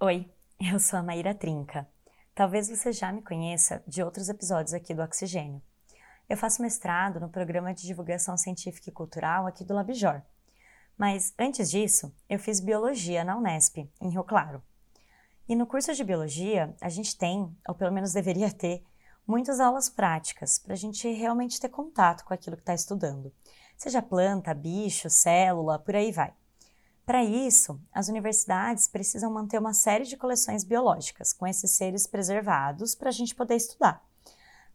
Oi, eu sou a Maíra Trinca. Talvez você já me conheça de outros episódios aqui do Oxigênio. Eu faço mestrado no programa de divulgação científica e cultural aqui do Labjor. Mas antes disso, eu fiz biologia na Unesp, em Rio Claro. E no curso de biologia, a gente tem, ou pelo menos deveria ter, muitas aulas práticas para a gente realmente ter contato com aquilo que está estudando. Seja planta, bicho, célula, por aí vai. Para isso, as universidades precisam manter uma série de coleções biológicas com esses seres preservados para a gente poder estudar.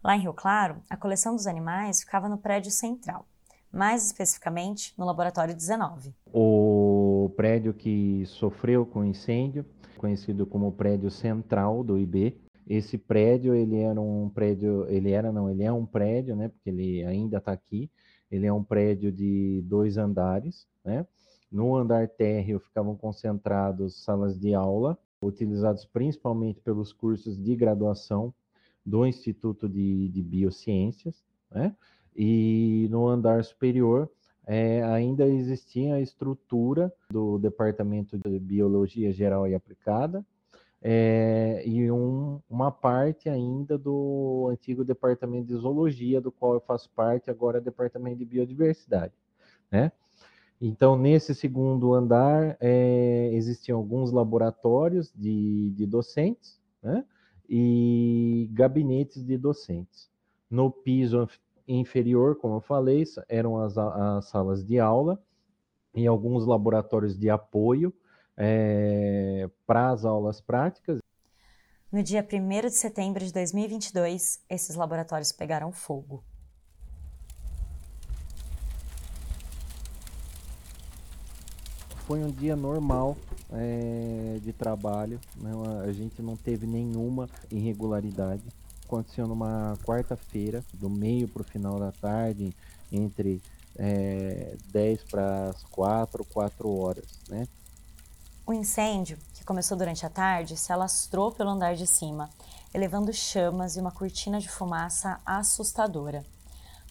Lá em Rio Claro, a coleção dos animais ficava no prédio central, mais especificamente no Laboratório 19. O prédio que sofreu com incêndio, conhecido como prédio central do IB, esse prédio ele era um prédio, ele era não, ele é um prédio, né? Porque ele ainda está aqui. Ele é um prédio de dois andares, né? No andar térreo ficavam concentrados salas de aula, utilizados principalmente pelos cursos de graduação do Instituto de, de Biociências, né? E no andar superior é, ainda existia a estrutura do Departamento de Biologia Geral e Aplicada é, e um, uma parte ainda do antigo Departamento de Zoologia, do qual eu faço parte, agora é Departamento de Biodiversidade, né? Então, nesse segundo andar, é, existiam alguns laboratórios de, de docentes né? e gabinetes de docentes. No piso inferior, como eu falei, eram as, as salas de aula e alguns laboratórios de apoio é, para as aulas práticas. No dia 1 de setembro de 2022, esses laboratórios pegaram fogo. Foi um dia normal é, de trabalho, né? a gente não teve nenhuma irregularidade. Aconteceu numa quarta-feira, do meio para o final da tarde, entre é, 10 para as 4, 4 horas. Né? O incêndio, que começou durante a tarde, se alastrou pelo andar de cima, elevando chamas e uma cortina de fumaça assustadora.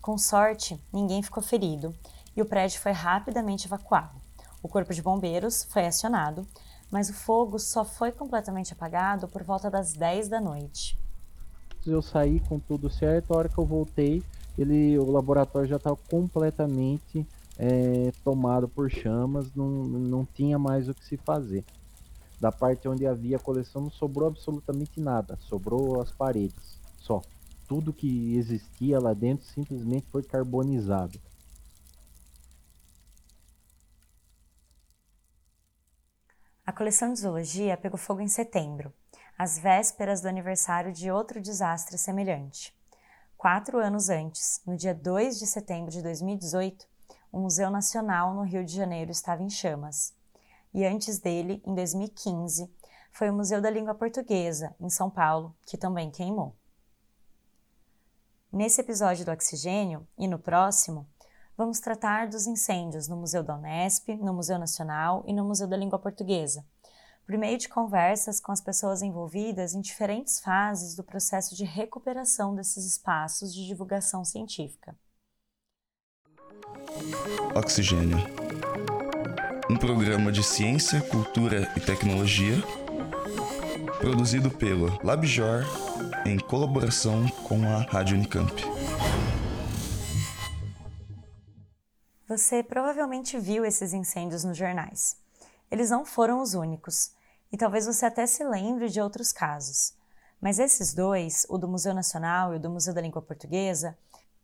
Com sorte, ninguém ficou ferido e o prédio foi rapidamente evacuado. O corpo de bombeiros foi acionado, mas o fogo só foi completamente apagado por volta das 10 da noite. Eu saí com tudo certo, a hora que eu voltei, ele, o laboratório já estava completamente é, tomado por chamas, não, não tinha mais o que se fazer. Da parte onde havia a coleção não sobrou absolutamente nada, sobrou as paredes, só. Tudo que existia lá dentro simplesmente foi carbonizado. A coleção de zoologia pegou fogo em setembro, às vésperas do aniversário de outro desastre semelhante. Quatro anos antes, no dia 2 de setembro de 2018, o Museu Nacional no Rio de Janeiro estava em chamas. E antes dele, em 2015, foi o Museu da Língua Portuguesa, em São Paulo, que também queimou. Nesse episódio do Oxigênio e no próximo, vamos tratar dos incêndios no Museu da Unesp, no Museu Nacional e no Museu da Língua Portuguesa, por meio de conversas com as pessoas envolvidas em diferentes fases do processo de recuperação desses espaços de divulgação científica. Oxigênio um programa de ciência, cultura e tecnologia produzido pelo LabJOR em colaboração com a Rádio Unicamp. Você provavelmente viu esses incêndios nos jornais. Eles não foram os únicos, e talvez você até se lembre de outros casos. Mas esses dois, o do Museu Nacional e o do Museu da Língua Portuguesa,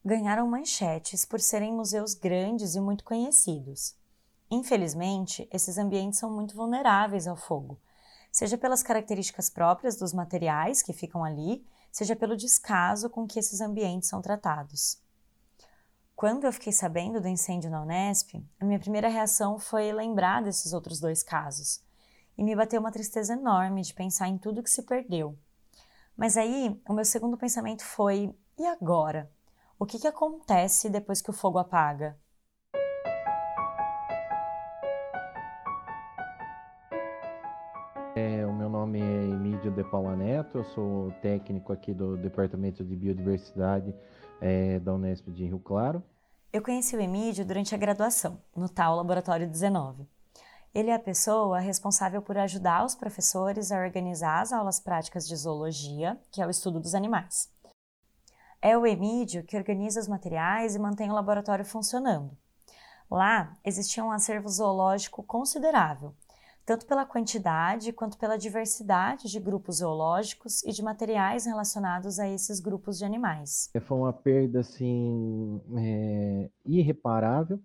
ganharam manchetes por serem museus grandes e muito conhecidos. Infelizmente, esses ambientes são muito vulneráveis ao fogo, seja pelas características próprias dos materiais que ficam ali, seja pelo descaso com que esses ambientes são tratados. Quando eu fiquei sabendo do incêndio na Unesp, a minha primeira reação foi lembrar desses outros dois casos. E me bateu uma tristeza enorme de pensar em tudo que se perdeu. Mas aí, o meu segundo pensamento foi: e agora? O que, que acontece depois que o fogo apaga? É, o meu nome é Emílio de Paula Neto, eu sou técnico aqui do Departamento de Biodiversidade é, da Unesp de Rio Claro. Eu conheci o Emílio durante a graduação, no tal Laboratório 19. Ele é a pessoa responsável por ajudar os professores a organizar as aulas práticas de zoologia, que é o estudo dos animais. É o Emídio que organiza os materiais e mantém o laboratório funcionando. Lá existia um acervo zoológico considerável, tanto pela quantidade quanto pela diversidade de grupos zoológicos e de materiais relacionados a esses grupos de animais. Foi uma perda assim é, irreparável,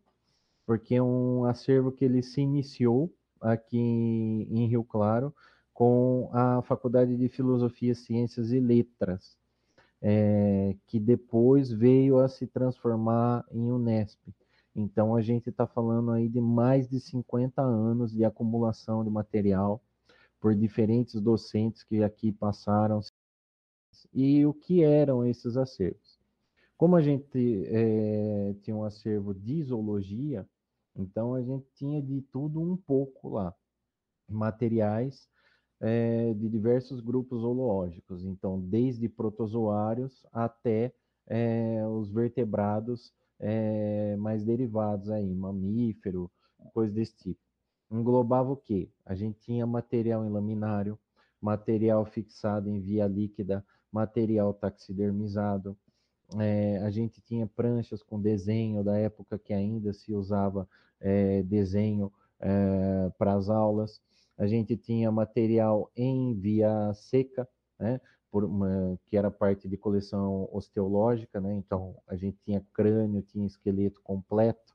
porque é um acervo que ele se iniciou aqui em Rio Claro com a Faculdade de Filosofia, Ciências e Letras, é, que depois veio a se transformar em Unesp. Então a gente está falando aí de mais de 50 anos de acumulação de material por diferentes docentes que aqui passaram. E o que eram esses acervos? Como a gente é, tinha um acervo de zoologia, então a gente tinha de tudo um pouco lá. Materiais é, de diversos grupos zoológicos, então desde protozoários até é, os vertebrados é, mais derivados aí, mamífero, coisa desse tipo. Englobava o quê? A gente tinha material em laminário, material fixado em via líquida, material taxidermizado, é, a gente tinha pranchas com desenho da época que ainda se usava é, desenho é, para as aulas. A gente tinha material em via seca, né, uma, que era parte de coleção osteológica, né, então a gente tinha crânio, tinha esqueleto completo.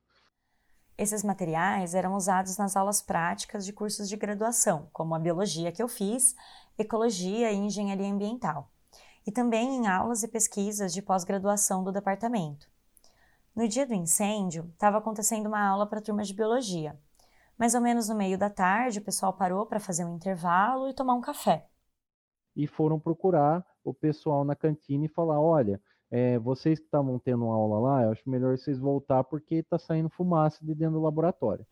Esses materiais eram usados nas aulas práticas de cursos de graduação, como a biologia que eu fiz, ecologia e engenharia ambiental e também em aulas e pesquisas de pós-graduação do departamento. No dia do incêndio, estava acontecendo uma aula para a turma de biologia. Mais ou menos no meio da tarde, o pessoal parou para fazer um intervalo e tomar um café. E foram procurar o pessoal na cantina e falar: olha, é, vocês que estavam tendo aula lá, eu acho melhor vocês voltar porque está saindo fumaça de dentro do laboratório.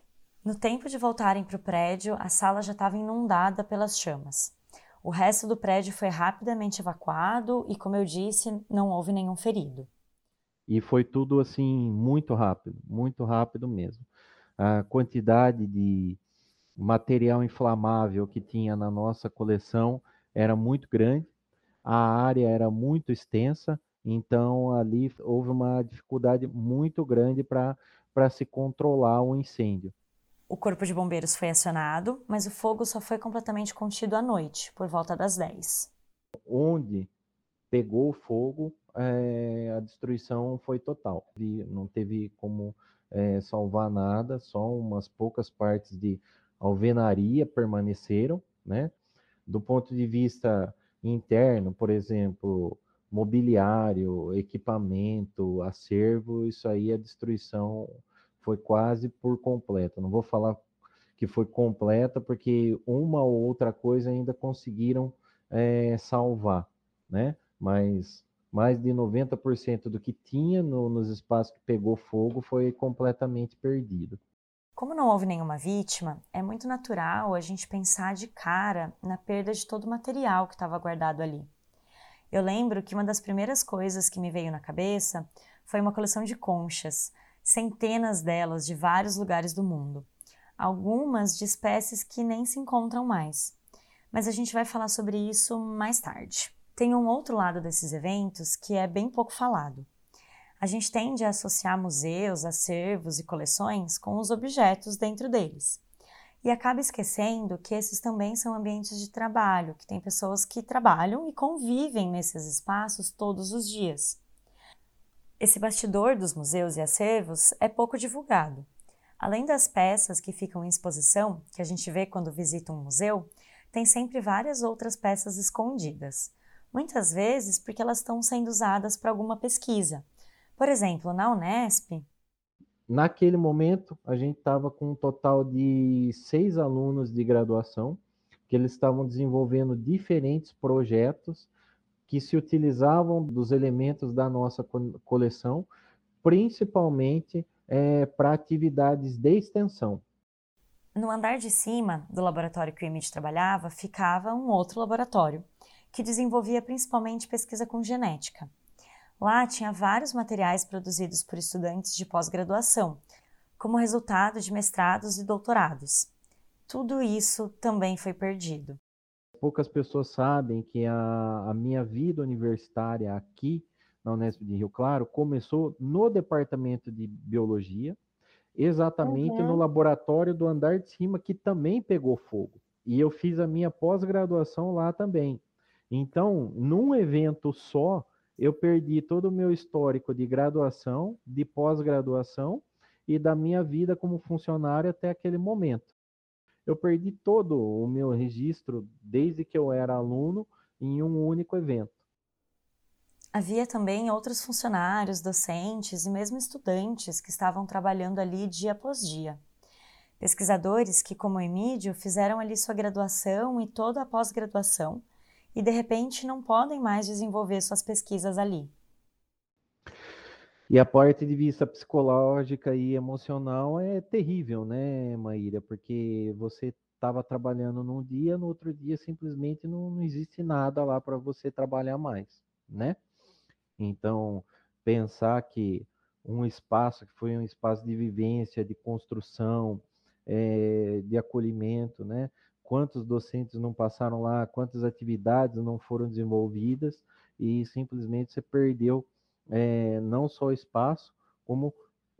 No tempo de voltarem para o prédio, a sala já estava inundada pelas chamas. O resto do prédio foi rapidamente evacuado e, como eu disse, não houve nenhum ferido. E foi tudo assim muito rápido, muito rápido mesmo. A quantidade de material inflamável que tinha na nossa coleção era muito grande, a área era muito extensa, então ali houve uma dificuldade muito grande para se controlar o incêndio. O corpo de bombeiros foi acionado, mas o fogo só foi completamente contido à noite, por volta das 10. Onde pegou fogo, é, a destruição foi total. Não teve como é, salvar nada, só umas poucas partes de alvenaria permaneceram, né? Do ponto de vista interno, por exemplo, mobiliário, equipamento, acervo, isso aí a destruição foi quase por completa. Não vou falar que foi completa, porque uma ou outra coisa ainda conseguiram é, salvar, né? Mas mais de 90% do que tinha no, nos espaços que pegou fogo foi completamente perdido. Como não houve nenhuma vítima, é muito natural a gente pensar de cara na perda de todo o material que estava guardado ali. Eu lembro que uma das primeiras coisas que me veio na cabeça foi uma coleção de conchas, centenas delas de vários lugares do mundo, algumas de espécies que nem se encontram mais. Mas a gente vai falar sobre isso mais tarde. Tem um outro lado desses eventos que é bem pouco falado. A gente tende a associar museus, acervos e coleções com os objetos dentro deles. E acaba esquecendo que esses também são ambientes de trabalho, que tem pessoas que trabalham e convivem nesses espaços todos os dias. Esse bastidor dos museus e acervos é pouco divulgado. Além das peças que ficam em exposição, que a gente vê quando visita um museu, tem sempre várias outras peças escondidas. Muitas vezes porque elas estão sendo usadas para alguma pesquisa. Por exemplo, na Unesp. Naquele momento, a gente estava com um total de seis alunos de graduação, que eles estavam desenvolvendo diferentes projetos que se utilizavam dos elementos da nossa coleção, principalmente é, para atividades de extensão. No andar de cima do laboratório que o Emit trabalhava, ficava um outro laboratório, que desenvolvia principalmente pesquisa com genética. Lá tinha vários materiais produzidos por estudantes de pós-graduação, como resultado de mestrados e doutorados. tudo isso também foi perdido. Poucas pessoas sabem que a, a minha vida universitária aqui na Unesp de Rio Claro começou no departamento de biologia, exatamente uhum. no laboratório do andar de cima que também pegou fogo. E eu fiz a minha pós-graduação lá também. Então, num evento só, eu perdi todo o meu histórico de graduação, de pós-graduação e da minha vida como funcionário até aquele momento. Eu perdi todo o meu registro desde que eu era aluno em um único evento. Havia também outros funcionários, docentes e mesmo estudantes que estavam trabalhando ali dia após dia. Pesquisadores que, como Emílio, fizeram ali sua graduação e toda a pós-graduação e de repente não podem mais desenvolver suas pesquisas ali. E a parte de vista psicológica e emocional é terrível, né, Maíra? Porque você estava trabalhando num dia, no outro dia simplesmente não, não existe nada lá para você trabalhar mais, né? Então, pensar que um espaço que foi um espaço de vivência, de construção, é, de acolhimento, né? Quantos docentes não passaram lá, quantas atividades não foram desenvolvidas e simplesmente você perdeu é, não só espaço, como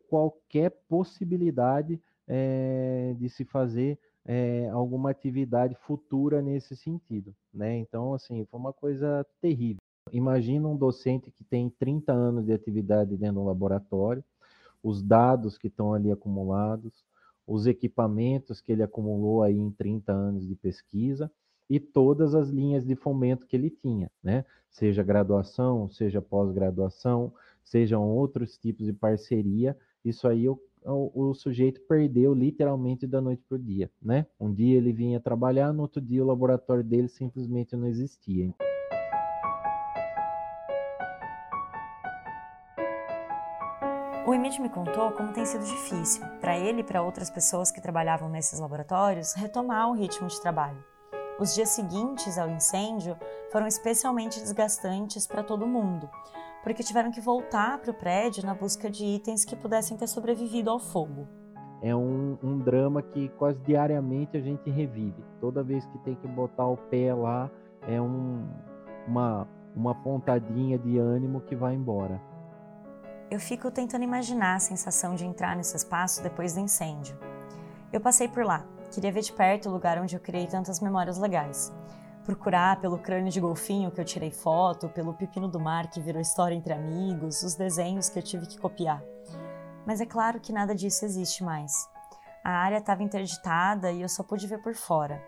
qualquer possibilidade é, de se fazer é, alguma atividade futura nesse sentido, né? Então, assim, foi uma coisa terrível. Imagina um docente que tem 30 anos de atividade dentro do laboratório, os dados que estão ali acumulados, os equipamentos que ele acumulou aí em 30 anos de pesquisa, e todas as linhas de fomento que ele tinha, né? Seja graduação, seja pós-graduação, sejam outros tipos de parceria, isso aí o, o, o, sujeito perdeu literalmente da noite para o dia, né? Um dia ele vinha trabalhar, no outro dia o laboratório dele simplesmente não existia. Emílio me contou como tem sido difícil, para ele e para outras pessoas que trabalhavam nesses laboratórios, retomar o ritmo de trabalho. Os dias seguintes ao incêndio foram especialmente desgastantes para todo mundo, porque tiveram que voltar para o prédio na busca de itens que pudessem ter sobrevivido ao fogo. É um, um, drama que quase diariamente a gente revive. Toda vez que tem que botar o pé lá, é um, uma, uma pontadinha de ânimo que vai embora. Eu fico tentando imaginar a sensação de entrar nesse espaço depois do incêndio. Eu passei por lá, Queria ver de perto o lugar onde eu criei tantas memórias legais. Procurar pelo crânio de golfinho que eu tirei foto, pelo pepino do mar que virou história entre amigos, os desenhos que eu tive que copiar. Mas é claro que nada disso existe mais. A área estava interditada e eu só pude ver por fora.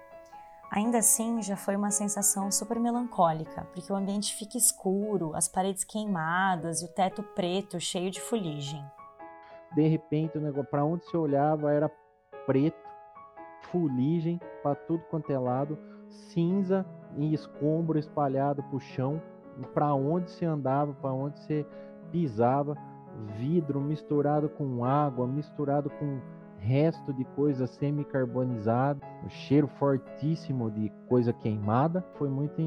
Ainda assim, já foi uma sensação super melancólica, porque o ambiente fica escuro, as paredes queimadas e o teto preto, cheio de fuligem. De repente, o negócio, para onde se olhava era preto fuligem para tudo quanto é lado, cinza e escombro espalhado para o chão, para onde se andava, para onde se pisava, vidro misturado com água, misturado com resto de coisa semi-carbonizada, o cheiro fortíssimo de coisa queimada. Foi muito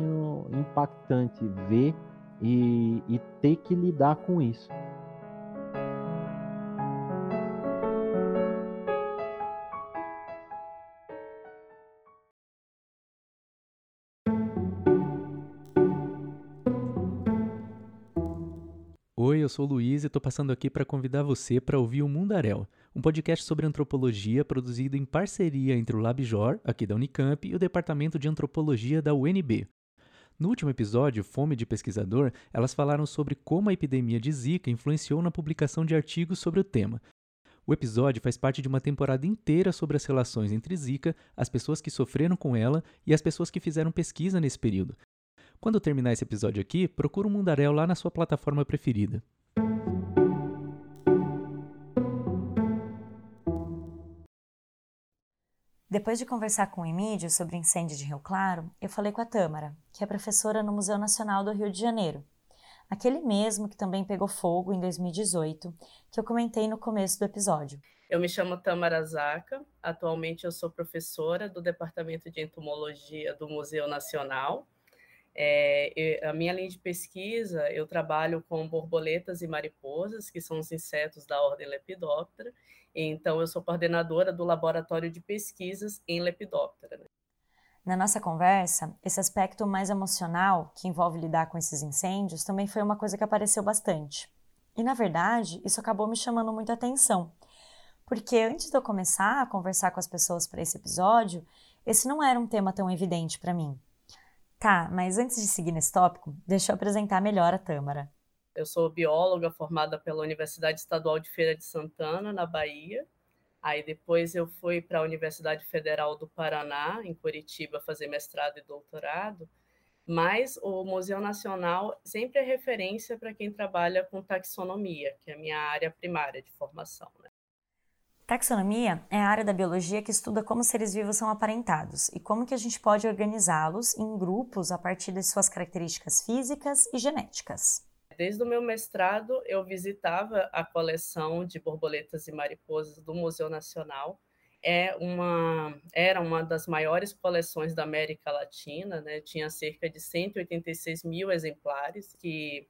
impactante ver e, e ter que lidar com isso. Oi, eu sou o Luiz e estou passando aqui para convidar você para ouvir o Mundaréu, um podcast sobre antropologia produzido em parceria entre o LabJOR, aqui da Unicamp, e o Departamento de Antropologia da UNB. No último episódio, Fome de Pesquisador, elas falaram sobre como a epidemia de Zika influenciou na publicação de artigos sobre o tema. O episódio faz parte de uma temporada inteira sobre as relações entre Zika, as pessoas que sofreram com ela e as pessoas que fizeram pesquisa nesse período. Quando terminar esse episódio aqui, procura o Mundaréu lá na sua plataforma preferida. Depois de conversar com o Emílio sobre o incêndio de Rio Claro, eu falei com a Tâmara, que é professora no Museu Nacional do Rio de Janeiro. Aquele mesmo que também pegou fogo em 2018, que eu comentei no começo do episódio. Eu me chamo Tamara Zaca, atualmente eu sou professora do Departamento de Entomologia do Museu Nacional É, a minha linha de pesquisa, eu trabalho com borboletas e mariposas, que são os insetos da ordem Lepidoptera. Então, eu sou coordenadora do laboratório de pesquisas em Lepidoptera. Né? Na nossa conversa, esse aspecto mais emocional, que envolve lidar com esses incêndios, também foi uma coisa que apareceu bastante. E, na verdade, isso acabou me chamando muita atenção, porque antes de eu começar a conversar com as pessoas para esse episódio, esse não era um tema tão evidente para mim. Tá, mas antes de seguir nesse tópico, deixa eu apresentar melhor a Tâmara. Eu sou bióloga formada pela Universidade Estadual de Feira de Santana, na Bahia. Aí depois eu fui para a Universidade Federal do Paraná, em Curitiba, fazer mestrado e doutorado. Mas o Museu Nacional sempre é referência para quem trabalha com taxonomia, que é a minha área primária de formação. Né? Taxonomia é a área da biologia que estuda como seres vivos são aparentados e como que a gente pode organizá-los em grupos a partir de suas características físicas e genéticas. Desde o meu mestrado, eu visitava a coleção de borboletas e mariposas do Museu Nacional. É uma, era uma das maiores coleções da América Latina, né? tinha cerca de 186 mil exemplares que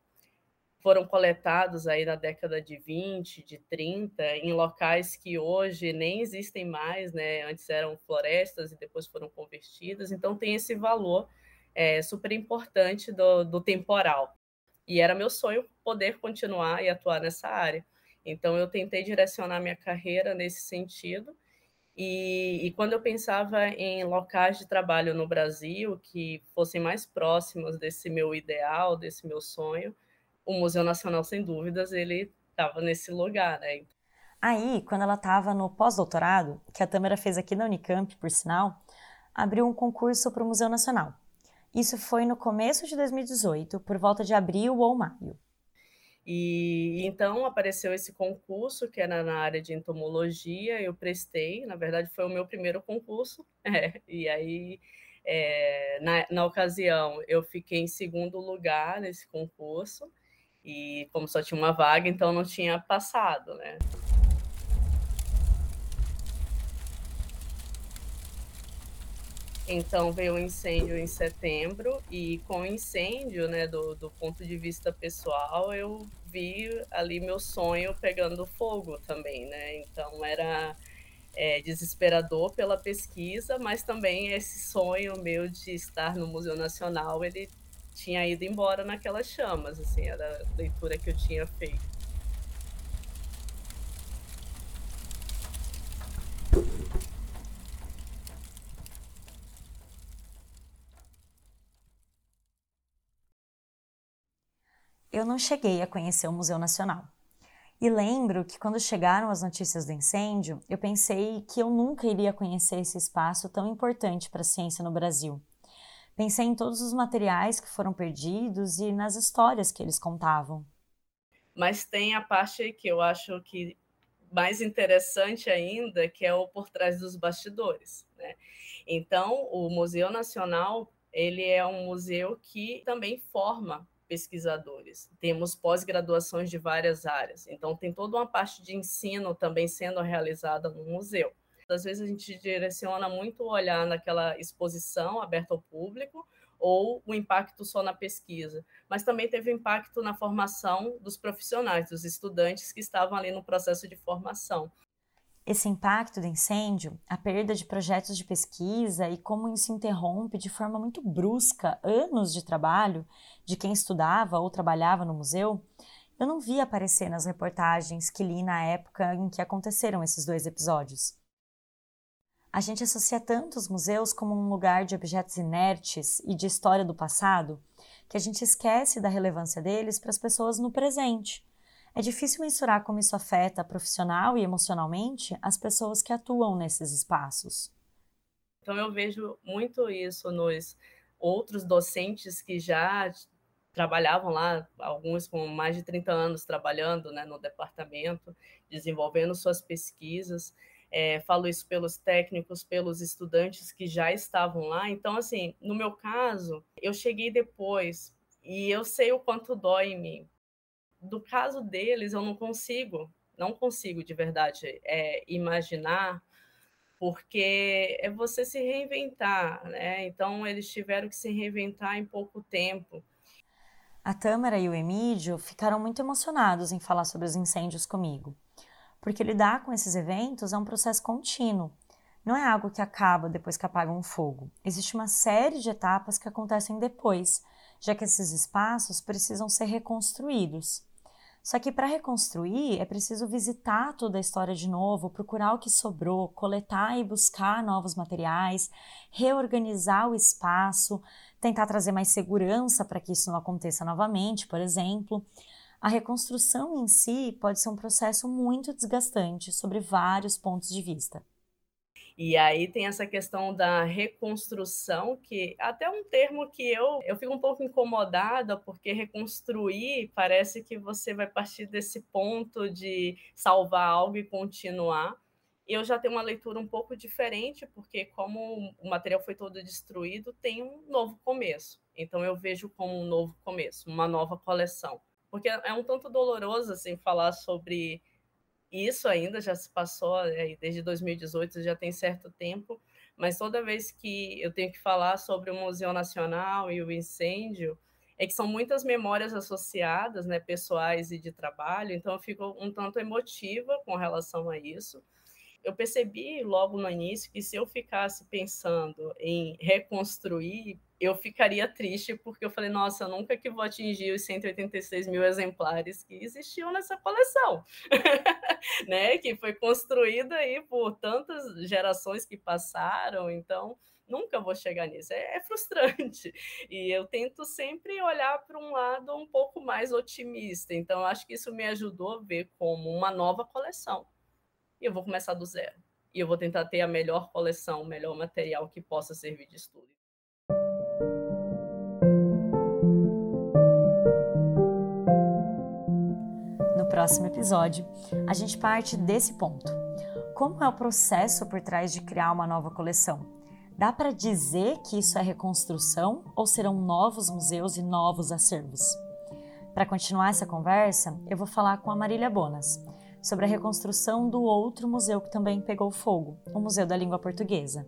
foram coletados aí na década de 20, de 30, em locais que hoje nem existem mais, né? Antes eram florestas e depois foram convertidas, então tem esse valor é, super importante do, do temporal. E era meu sonho poder continuar e atuar nessa área. Então eu tentei direcionar minha carreira nesse sentido. E, e, quando eu pensava em locais de trabalho no Brasil que fossem mais próximos desse meu ideal, desse meu sonho, o Museu Nacional, sem dúvidas, ele estava nesse lugar, né? Aí, quando ela estava no pós-doutorado, que a Tâmara fez aqui na Unicamp, por sinal, abriu um concurso para o Museu Nacional. Isso foi no começo de 2018, por volta de abril ou maio. E então apareceu esse concurso que era na área de entomologia, eu prestei, na verdade foi o meu primeiro concurso, é, e aí é, na, na ocasião eu fiquei em segundo lugar nesse concurso, e como só tinha uma vaga, então não tinha passado, né? Então veio o um incêndio em setembro e com o incêndio, né, do, do ponto de vista pessoal, eu vi ali meu sonho pegando fogo também, né? Então era é, desesperador pela pesquisa, mas também esse sonho meu de estar no Museu Nacional, ele tinha ido embora naquelas chamas, assim, era a leitura que eu tinha feito. Eu não cheguei a conhecer o Museu Nacional. E lembro que quando chegaram as notícias do incêndio, eu pensei que eu nunca iria conhecer esse espaço tão importante para a ciência no Brasil. Pensei em todos os materiais que foram perdidos e nas histórias que eles contavam. Mas tem a parte que eu acho que mais interessante ainda, que é o por trás dos bastidores. Né? Então, o Museu Nacional ele é um museu que também forma pesquisadores. Temos pós-graduações de várias áreas. Então, tem toda uma parte de ensino também sendo realizada no museu às vezes a gente direciona muito o olhar naquela exposição aberta ao público ou o impacto só na pesquisa, mas também teve impacto na formação dos profissionais, dos estudantes que estavam ali no processo de formação. Esse impacto do incêndio, a perda de projetos de pesquisa e como isso interrompe de forma muito brusca anos de trabalho de quem estudava ou trabalhava no museu, eu não vi aparecer nas reportagens que li na época em que aconteceram esses dois episódios. A gente associa tanto os museus como um lugar de objetos inertes e de história do passado que a gente esquece da relevância deles para as pessoas no presente. É difícil mensurar como isso afeta profissional e emocionalmente as pessoas que atuam nesses espaços. Então eu vejo muito isso nos outros docentes que já trabalhavam lá, alguns com mais de 30 anos trabalhando né, no departamento, desenvolvendo suas pesquisas. É, falo isso pelos técnicos, pelos estudantes que já estavam lá. Então, assim, no meu caso, eu cheguei depois e eu sei o quanto dói em mim. Do caso deles, eu não consigo, não consigo de verdade é, imaginar porque é você se reinventar, né? Então eles tiveram que se reinventar em pouco tempo. A Tâmara e o Emílio ficaram muito emocionados em falar sobre os incêndios comigo, porque lidar com esses eventos é um processo contínuo. Não é algo que acaba depois que apaga um fogo. Existe uma série de etapas que acontecem depois, já que esses espaços precisam ser reconstruídos. Só que para reconstruir é preciso visitar toda a história de novo, procurar o que sobrou, coletar e buscar novos materiais, reorganizar o espaço, tentar trazer mais segurança para que isso não aconteça novamente, por exemplo. A reconstrução em si pode ser um processo muito desgastante sobre vários pontos de vista. E aí tem essa questão da reconstrução, que até um termo que eu, eu fico um pouco incomodada, porque reconstruir parece que você vai partir desse ponto de salvar algo e continuar. Eu já tenho uma leitura um pouco diferente, porque como o material foi todo destruído, tem um novo começo. Então eu vejo como um novo começo, uma nova coleção. Porque é um tanto doloroso assim falar sobre isso ainda já se passou é, desde 2018, já tem certo tempo, mas toda vez que eu tenho que falar sobre o Museu Nacional e o incêndio, é que são muitas memórias associadas, né, pessoais e de trabalho, então eu fico um tanto emotiva com relação a isso. Eu percebi logo no início que se eu ficasse pensando em reconstruir eu ficaria triste porque eu falei, nossa, eu nunca que vou atingir os 186 mil exemplares que existiam nessa coleção, né? Que foi construída aí por tantas gerações que passaram, então nunca vou chegar nisso. É, é frustrante. E eu tento sempre olhar para um lado um pouco mais otimista. Então, acho que isso me ajudou a ver como uma nova coleção. E eu vou começar do zero. E eu vou tentar ter a melhor coleção, o melhor material que possa servir de estudo. próximo episódio, a gente parte desse ponto. Como é o processo por trás de criar uma nova coleção? Dá para dizer que isso é reconstrução ou serão novos museus e novos acervos? Para continuar essa conversa, eu vou falar com a Marília Bonas sobre a reconstrução do outro museu que também pegou fogo, o Museu da Língua Portuguesa.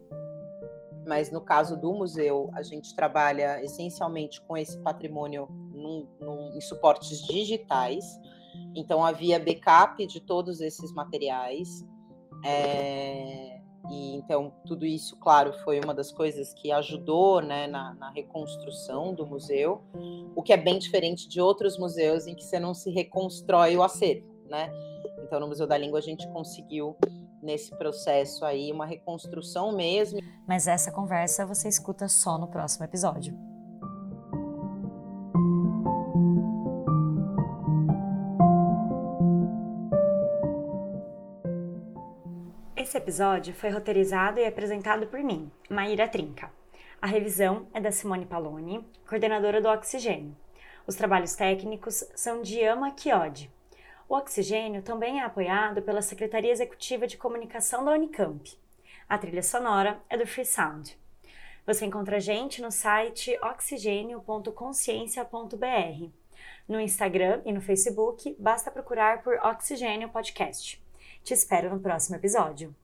Mas no caso do museu, a gente trabalha essencialmente com esse patrimônio num, num, em suportes digitais. Então havia backup de todos esses materiais. É, e então tudo isso, claro, foi uma das coisas que ajudou né, na, na, reconstrução do museu, o que é bem diferente de outros museus em que você não se reconstrói o acervo, né? Então no Museu da Língua a gente conseguiu nesse processo aí uma reconstrução mesmo. Mas essa conversa você escuta só no próximo episódio. Esse episódio foi roteirizado e apresentado por mim, Maíra Trinca. A revisão é da Simone Paloni, coordenadora do Oxigênio. Os trabalhos técnicos são de Ama Chiodi. O Oxigênio também é apoiado pela Secretaria Executiva de Comunicação da Unicamp. A trilha sonora é do Free Sound. Você encontra a gente no site oxigênio.consciência.br. No Instagram e no Facebook, basta procurar por Oxigênio Podcast. Te espero no próximo episódio.